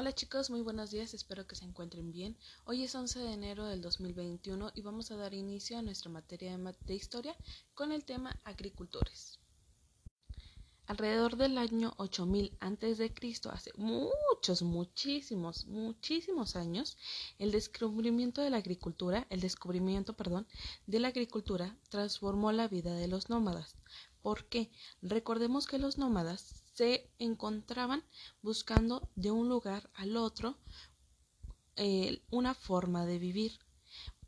Hola chicos, muy buenos días, espero que se encuentren bien. Hoy es 11 de enero del 2021 y vamos a dar inicio a nuestra materia de, historia con el tema agricultores. Alrededor del año 8000 a.C., hace muchos, muchísimos, muchísimos años, el descubrimiento de la agricultura, el descubrimiento, perdón, de la agricultura transformó la vida de los nómadas. ¿Por qué? Recordemos que los nómadas se encontraban buscando de un lugar al otro eh, una forma de vivir.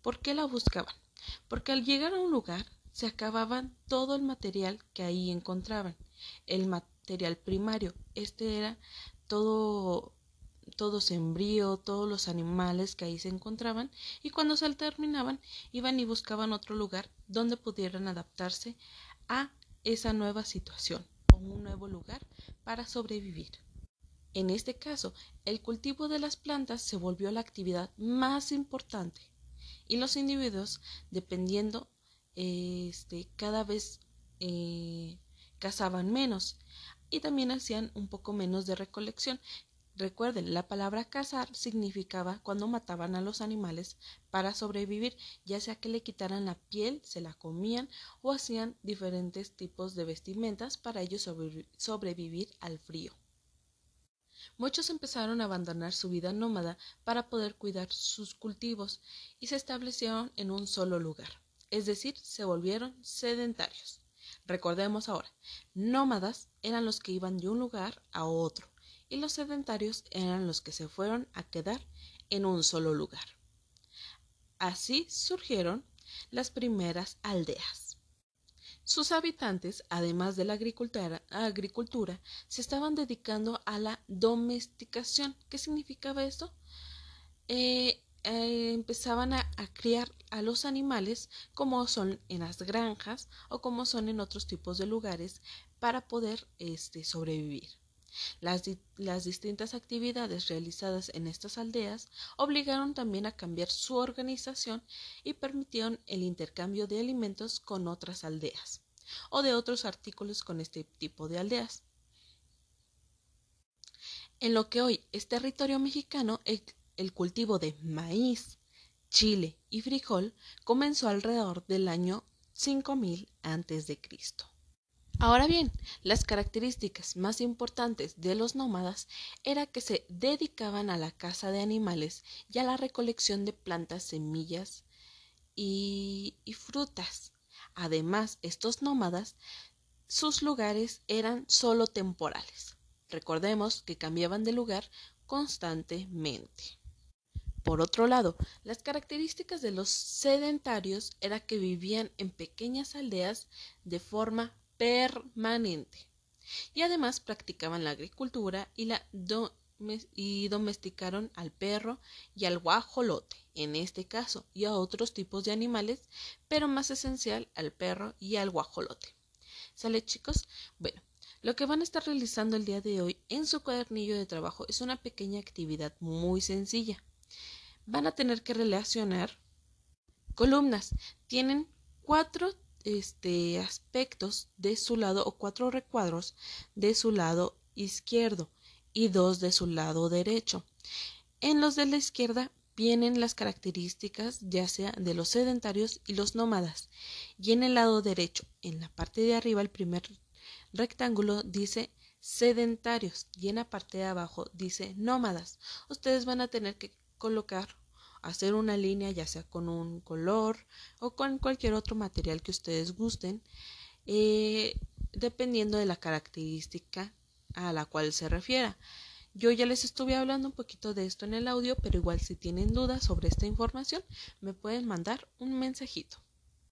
¿Por qué la buscaban? Porque al llegar a un lugar se acababan todo el material que ahí encontraban. El material primario, este era todo todo sembrío, todos los animales que ahí se encontraban, y cuando se terminaban, iban y buscaban otro lugar donde pudieran adaptarse a esa nueva situación un nuevo lugar para sobrevivir. En este caso, el cultivo de las plantas se volvió la actividad más importante y los individuos, dependiendo, este, cada vez eh, cazaban menos y también hacían un poco menos de recolección, Recuerden, la palabra cazar significaba cuando mataban a los animales para sobrevivir, ya sea que le quitaran la piel, se la comían o hacían diferentes tipos de vestimentas para ellos sobrevivir al frío. Muchos empezaron a abandonar su vida nómada para poder cuidar sus cultivos y se establecieron en un solo lugar, es decir, se volvieron sedentarios. Recordemos ahora, nómadas eran los que iban de un lugar a otro y los sedentarios eran los que se fueron a quedar en un solo lugar. Así surgieron las primeras aldeas. Sus habitantes, además de la agricultura, se estaban dedicando a la domesticación. ¿Qué significaba esto? Eh, eh, empezaban a, criar a los animales como son en las granjas o como son en otros tipos de lugares para poder este, sobrevivir. Las, distintas actividades realizadas en estas aldeas obligaron también a cambiar su organización y permitieron el intercambio de alimentos con otras aldeas o de otros artículos con este tipo de aldeas. En lo que hoy es territorio mexicano, el cultivo de maíz, chile y frijol comenzó alrededor del año 5000 a.C. Ahora bien, las características más importantes de los nómadas era que se dedicaban a la caza de animales y a la recolección de plantas, semillas y, y frutas. Además, estos nómadas, sus lugares eran solo temporales. Recordemos que cambiaban de lugar constantemente. Por otro lado, las características de los sedentarios era que vivían en pequeñas aldeas de forma permanente. Y además practicaban la agricultura y, la y domesticaron al perro y al guajolote, en este caso, y a otros tipos de animales, pero más esencial al perro y al guajolote. ¿Sale chicos? Bueno, lo que van a estar realizando el día de hoy en su cuadernillo de trabajo es una pequeña actividad muy sencilla. Van a tener que relacionar columnas. Tienen cuatro este, aspectos de su lado o cuatro recuadros de su lado izquierdo y dos de su lado derecho. En los de la izquierda vienen las características ya sea de los sedentarios y los nómadas. Y en el lado derecho, en la parte de arriba, el primer rectángulo dice sedentarios y en la parte de abajo dice nómadas. Ustedes van a tener que colocar hacer una línea ya sea con un color o con cualquier otro material que ustedes gusten eh, dependiendo de la característica a la cual se refiera. Yo ya les estuve hablando un poquito de esto en el audio, pero igual si tienen dudas sobre esta información me pueden mandar un mensajito.